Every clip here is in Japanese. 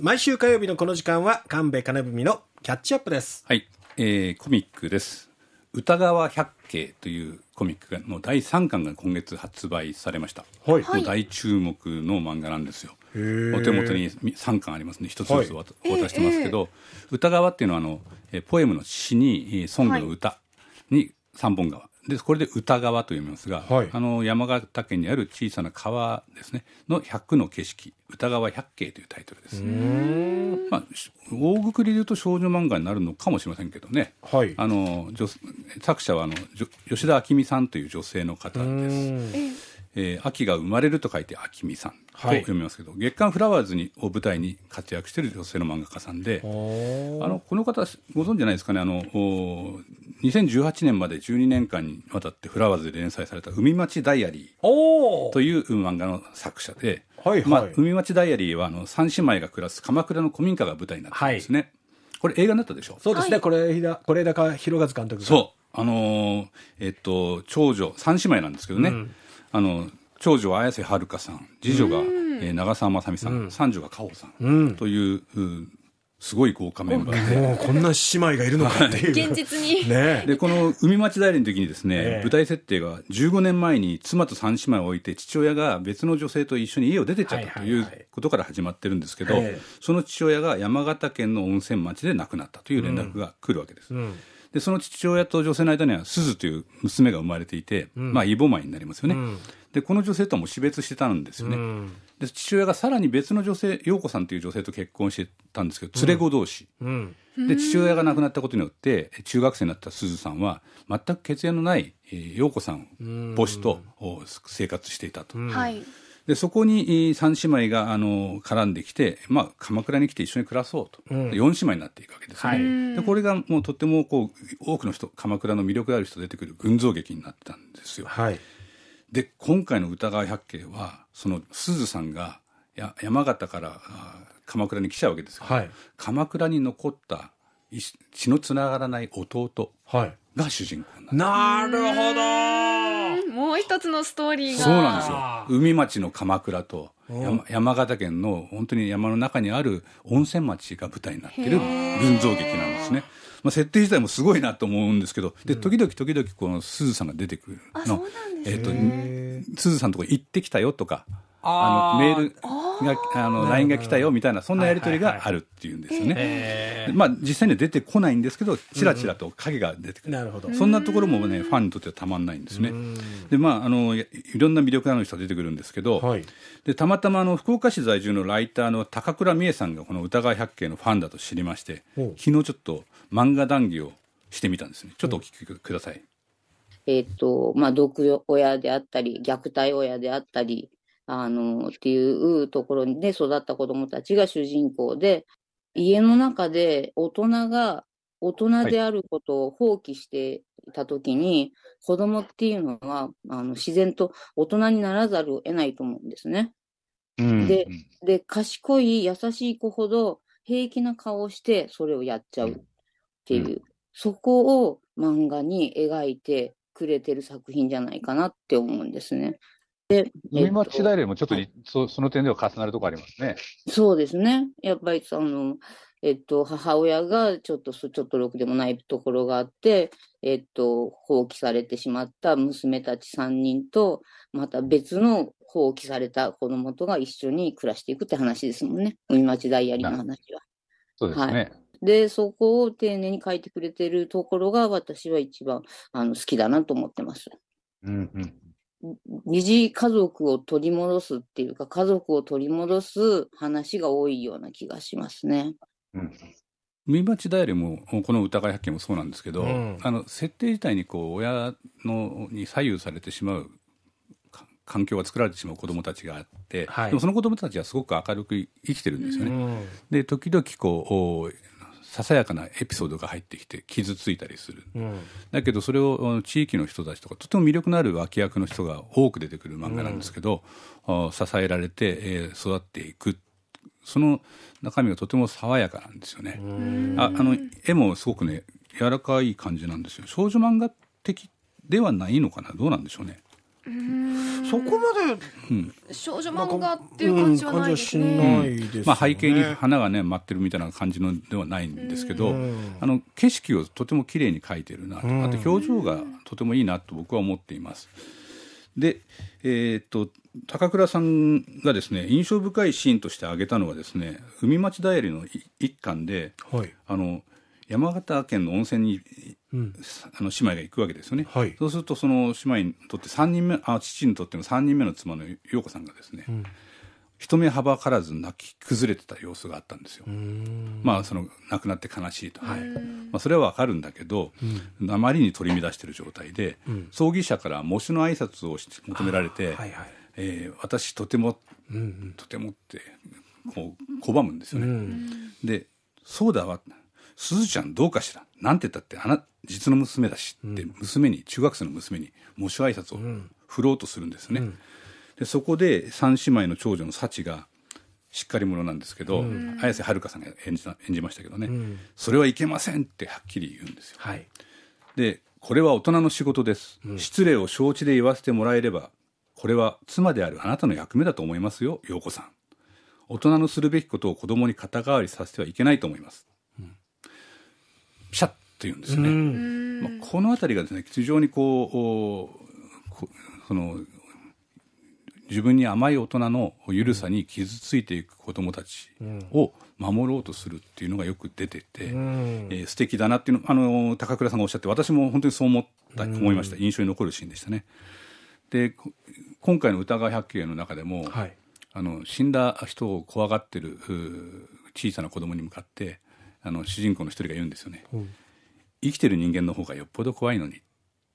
毎週火曜日のこの時間は神戸金文のキャッチアップです。はい、えー、コミックです。歌川百景というコミックの第3巻が今月発売されました、はい。もう大注目の漫画なんですよ。ー。お手元に3巻ありますね。一つずつお渡ししてますけど、歌川っていうのはあのえーポエムの詩にえーソングの歌に三本川でこれで歌川と読みますが、はい。あの山形県にある小さな川ですね。の百の景色。歌川百景というタイトルです。まあ、し大くくりで言うと少女漫画になるのかもしれませんけどね、はい。あの女作者はあの吉田明美さんという女性の方です。えー秋が生まれると書いて明美さんとはい。読みますけど、月刊フラワーズにを舞台に活躍している女性の漫画家さんで、あのこの方ご存知ないですかね？あのお2018年まで12年間にわたってフラワーズで連載された「海町ダイアリー」という漫画の作者で、はいはい。まあ、海町ダイアリーはあの三姉妹が暮らす鎌倉の古民家が舞台になってるんですね、これ映画になったでしょ？そうですね、これひだ是枝か広和監督が。そう。あのーえっと長女三姉妹なんですけどね、あの長女は綾瀬はるかさん次女が、えー長澤まさみさん、三女がかほさん、といううすごい豪華メンバー。で。もうこんな姉妹がいるのかっていう。現実に。ね。でこの海町代理の時にですね、ええ。舞台設定が15年前に妻と三姉妹を置いて父親が別の女性と一緒に家を出てっちゃったということから始まってるんですけど、ええ。その父親が山形県の温泉町で亡くなったという連絡が来るわけです、でその父親と女性の間には鈴という娘が生まれていて、まあ異母米になりますよね、でこの女性とはもう死別してたんですよね、で父親がさらに別の女性陽子さんという女性と結婚してたんですけど連れ子同士、うん。で父親が亡くなったことによって中学生になった鈴さんは全く血縁のない、えー陽子さん母子とお生活していたと、はい。でそこにえー三姉妹があの絡んできて、まあ、鎌倉に来て一緒に暮らそうと、で四姉妹になっていくわけですね、はい。でこれがもうとってもこう多くの人鎌倉の魅力ある人出てくる群像劇になったんですよ。はい。で今回の歌川百景はその鈴さんがや山形から鎌倉に来ちゃうわけですよ、はい。鎌倉に残ったい血のつながらない弟はい。が主人公なんですなるほどもう一つのストーリーが。そうなんですよ海町の鎌倉と山山形県の本当に山の中にある温泉町が舞台になっている群像劇なんですね。まあ、設定自体もすごいなと思うんですけど、で時々時々この鈴さんが出てくるあ、そうのなんですえね。っと鈴さんのとこ行ってきたよとかあーあのメールがあの LINE が来たよみたいなそんなやり取りがあるっていうんですよね。えでまあ、実際には出てこないんですけどちらちらと影が出てくる、なるほど。そんなところもねファンにとってはたまんないんですね。でまああのいいろんな魅力ある人が出てくるんですけど、はい。でたまたまあの福岡市在住のライターの高倉美恵さんがこの歌川百景のファンだと知りまして昨日ちょっと漫画談義をしてみたんですね。ちょっとお聞きください。えっと、まあ、毒親であったり、虐待親であったり、あの、っていうところで育った子供たちが主人公で、家の中で大人が大人であることを放棄していたときに、子供っていうのは、あの、自然と大人にならざるを得ないと思うんですね。でで、賢い優しい子ほど平気な顔をしてそれをやっちゃうっていう、そこを漫画に描いてくれてる作品じゃないかなって思うんですね。で、え海っと町大連もちょっとに、そその点では重なるところありますね。そうですね。やっぱりその、えっと、母親がちょっとそ、ちょっとろくでもないところがあって、えっと、放棄されてしまった娘たち3人と、また別の放棄された子供とが一緒に暮らしていくって話ですもんね。海町ダイアリーの話は。そうですね。で、そこを丁寧に書いてくれてるところが私は一番あの好きだなと思ってます。うんうん。疑似家族を取り戻すっていうか、家族を取り戻す話が多いような気がしますね。うん海町ダイヤルもこの歌川百景もそうなんですけど、うんあの設定自体にこう親のに左右されてしまうか環境が作られてしまう子どもたちがあって、はいでもその子どもたちはすごく明るく生きてるんですよね。うんで時々こうおささやかなエピソードが入ってきて傷ついたりする、うん。だけどそれを地域の人たちとかとても魅力のある脇役の人が多く出てくる漫画なんですけど、あ支えられて、えー育っていく。その中身がとても爽やかなんですよね。ああの絵もすごくね柔らかい感じなんですよ。少女漫画的ではないのかな？どうなんでしょうねそこまで、うん少女漫画っていう感じはないですね。まあ、背景に花がね舞ってるみたいな感じのではないんですけど、あの景色をとても綺麗に描いてるなと、うんあと表情がとてもいいなと僕は思っています。で、えーっと高倉さんがですね印象深いシーンとして挙げたのはですね海町ダイアリーのい一巻ではい。あの山形県の温泉にうん。あの姉妹が行くわけですよね、はいそうするとその姉妹にとって三人目あ父にとっての3人目の妻の陽子さんがですね、ん人目はばからず泣き崩れてた様子があったんですよ、うん。まあその亡くなって悲しいと、はい。まあ、それはわかるんだけど、あまりに取り乱している状態で、ん葬儀社から喪主の挨拶をし求められて、はいはい。えー私とてもうんうん。とてもってこう拒むんですようね、ん。で「そうだわすずちゃんどうかしら？なんて言ったってあな実の娘だし」って娘に中学生の娘に喪主挨拶を振ろうとするんですね、でそこで三姉妹の長女の幸がしっかり者なんですけど、綾瀬はるかさんが演じた演じましたけどね、んそれはいけませんってはっきり言うんですよ。はい。でこれは大人の仕事です、失礼を承知で言わせてもらえればこれは妻であるあなたの役目だと思いますよ陽子さん。大人のするべきことを子供に肩代わりさせてはいけないと思います、ピシャッと言うんですよね、まあ、この辺りがですね非常にこうその自分に甘い大人の緩さに傷ついていく子供たちを守ろうとするっていうのがよく出てて、うん。えー素敵だなっていうのあの高倉さんがおっしゃって私も本当にそう思った、思いました印象に残るシーンでしたねで今回の歌川百景の中でも、はい。あの死んだ人を怖がってる小さな子供に向かってあの主人公の一人が言うんですよね、うん。生きてる人間の方がよっぽど怖いのに。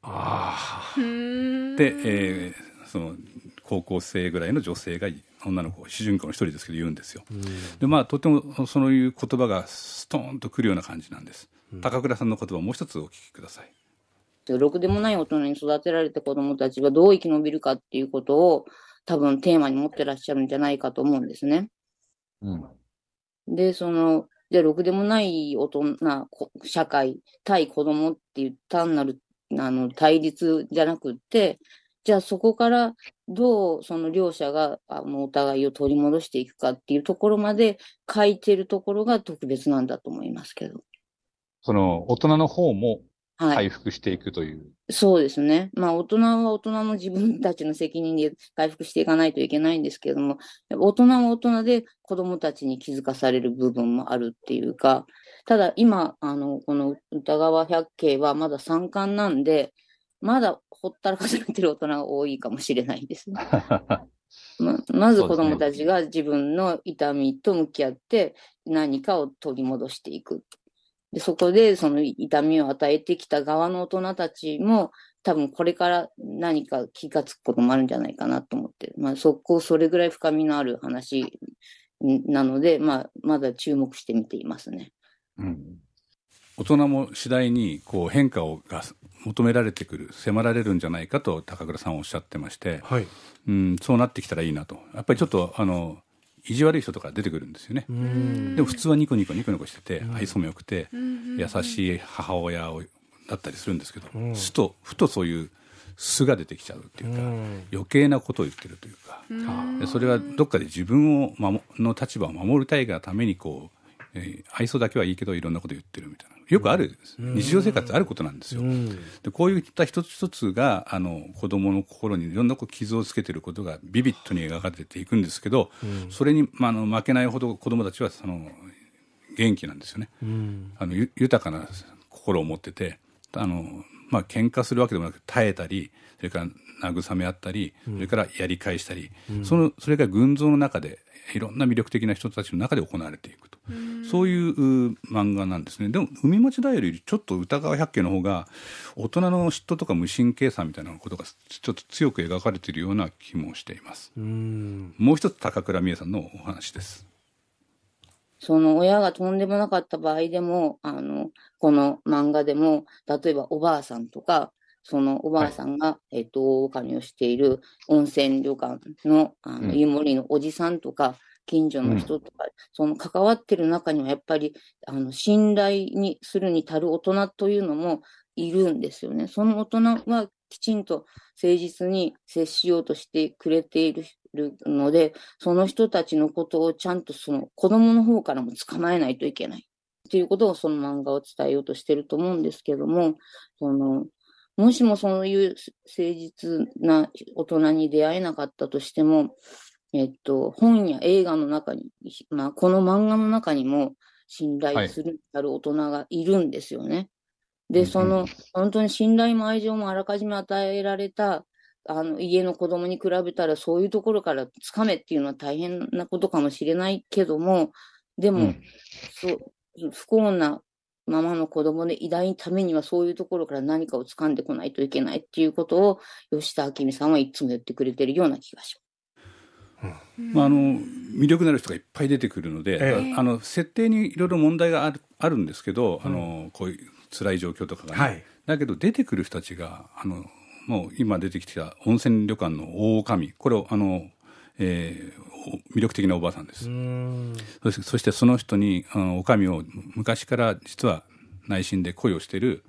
あうー。んで、えーその高校生ぐらいの女性が女の子主人公の一人ですけど言うんですよ、でまあとてもそういう言葉がストーンとくるような感じなんです、高倉さんの言葉をもう一つお聞きください。ろくでもない大人に育てられた子供たちがどう生き延びるかっていうことを多分テーマに持ってらっしゃるんじゃないかと思うんですね。うん。で、その、じゃあろくでもない大人、社会、対子供っていう単なるあの対立じゃなくって、じゃあそこからどうその両者があのお互いを取り戻していくかっていうところまで書いてるところが特別なんだと思いますけど。その、大人の方も。回復していくという。そうですね。まあ、大人は大人の自分たちの責任で回復していかないといけないんですけれども、大人は大人で子供たちに気づかされる部分もあるっていうか、ただ今、あの、この歌川百景はまだ三巻なんで、まだほったらかされてる大人が多いかもしれないですね。ままず子供たちが自分の痛みと向き合って何かを取り戻していく。でそこでその痛みを与えてきた側の大人たちも多分これから何か気がつくこともあるんじゃないかなと思って、まあそこ、それぐらい深みのある話なので、まあまだ注目して見ていますね。うん。大人も次第にこう変化をが求められてくる迫られるんじゃないかと高倉さんはおっしゃってまして、はい。うん、そうなってきたらいいなとやっぱりちょっとあの意地悪い人とか出てくるんですよね、うん。でも普通はニコニコニコニコしてて、愛想もよくて、ん優しい母親をだったりするんですけど、ん。ふとふとそういう素が出てきちゃうっていうか、うん。余計なことを言ってるというか、でそれはどっかで自分を守の立場を守りたいがためにこう、えー愛想だけはいいけどいろんなこと言ってるみたいなよくある、日常生活あることなんですよ。うん。でこういった一つ一つがあの子供の心にいろんなこう傷をつけていることがビビッドに描かれていくんですけど、それに、まあ、あの負けないほど子供たちはその元気なんですよね。うん。あのゆ豊かな心を持っててあの、まあ喧嘩するわけでもなく耐えたりそれから慰め合ったり、それからやり返したり、そのそれが群像の中でいろんな魅力的な人たちの中で行われていくと、そういうう漫画なんですね。でも海町だよりちょっと歌川百景の方が大人の嫉妬とか無神経さみたいなことがちょっと強く描かれているような気もしています。うん。もう一つ高倉美恵さんのお話です。その親がとんでもなかった場合でも、あの、この漫画でも、例えばおばあさんとか、そのおばあさんが、えっと、加入している温泉旅館の、あの、うん湯守のおじさんとか、近所の人とか、その関わってる中にはやっぱり、あの、信頼にするに足る大人というのも、いるんですよね。その大人はきちんと誠実に接しようとしてくれているので、その人たちのことをちゃんとその子供の方からも捕まえないといけない。っていうことをその漫画を伝えようとしてると思うんですけども、その、もしもそういう誠実な大人に出会えなかったとしても、えっと、本や映画の中に、まあ、この漫画の中にも信頼するある大人がいるんですよね。で、その、本当に信頼も愛情もあらかじめ与えられた、あの、家の子供に比べたら、そういうところからつかめっていうのは大変なことかもしれないけども、でも、うん、そう、不幸なままの子供でいないためにはそういうところから何かを掴んでこないといけないっていうことを吉田明美さんはいつも言ってくれてるような気がします。まあ、あの魅力のある人がいっぱい出てくるので、ええ、あの設定にいろいろ問題があるあるんですけど、うん、あのこういう辛い状況とかがね、はい、だけど出てくる人たちがあのもう今出てきた温泉旅館の大女将これをあの、えー、魅力的なおばあさんです。そしてその人にあの女将を昔から実は内心で恋をしている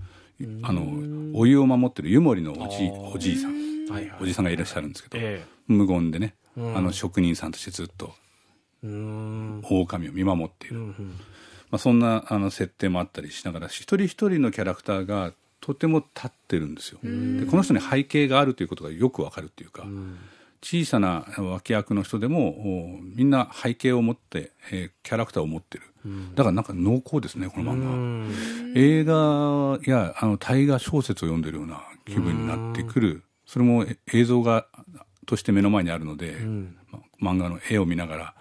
あのお湯を守ってる湯守のおじおじいさん、はいはい、おじさんがいらっしゃるんですけど、えー、無言でねあの職人さんとしてずっと狼を見守っている、まあ、そんなあの設定もあったりしながら一人一人のキャラクターがとても立ってるんですよ。でこの人に背景があるということがよくわかるっていうか小さな脇役の人でもみんな背景を持って、えー、キャラクターを持ってる。だからなんか濃厚ですねこの漫画映画やあの大河小説を読んでるような気分になってくる。それも映像がとして目の前にあるので、うん、漫画の絵を見ながら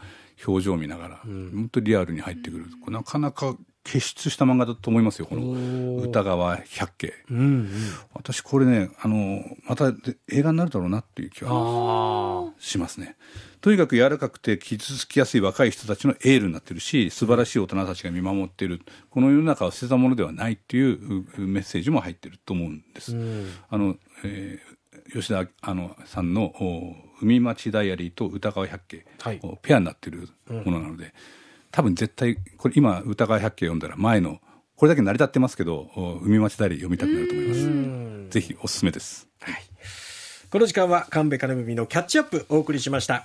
表情を見ながら、うん、本当リアルに入ってくる。なかなか傑出した漫画だと思いますよこの歌川百景、うんうん、私これねあのまた映画になるだろうなっていう気はしますね。とにかく柔らかくて傷つきやすい若い人たちのエールになってるし素晴らしい大人たちが見守っている。この世の中は捨てたものではないっていうメッセージも入ってると思うんです、うん、あの、えー吉田あのさんの「海町ダイアリー」と「歌川百景」はい、ペアになっているものなので、うん、多分絶対これ今歌川百景読んだら前のこれだけ成り立ってますけど「海町ダイアリー」読みたくなると思います。ぜひおすすめです、はい、この時間は神戸金文のキャッチアップお送りしました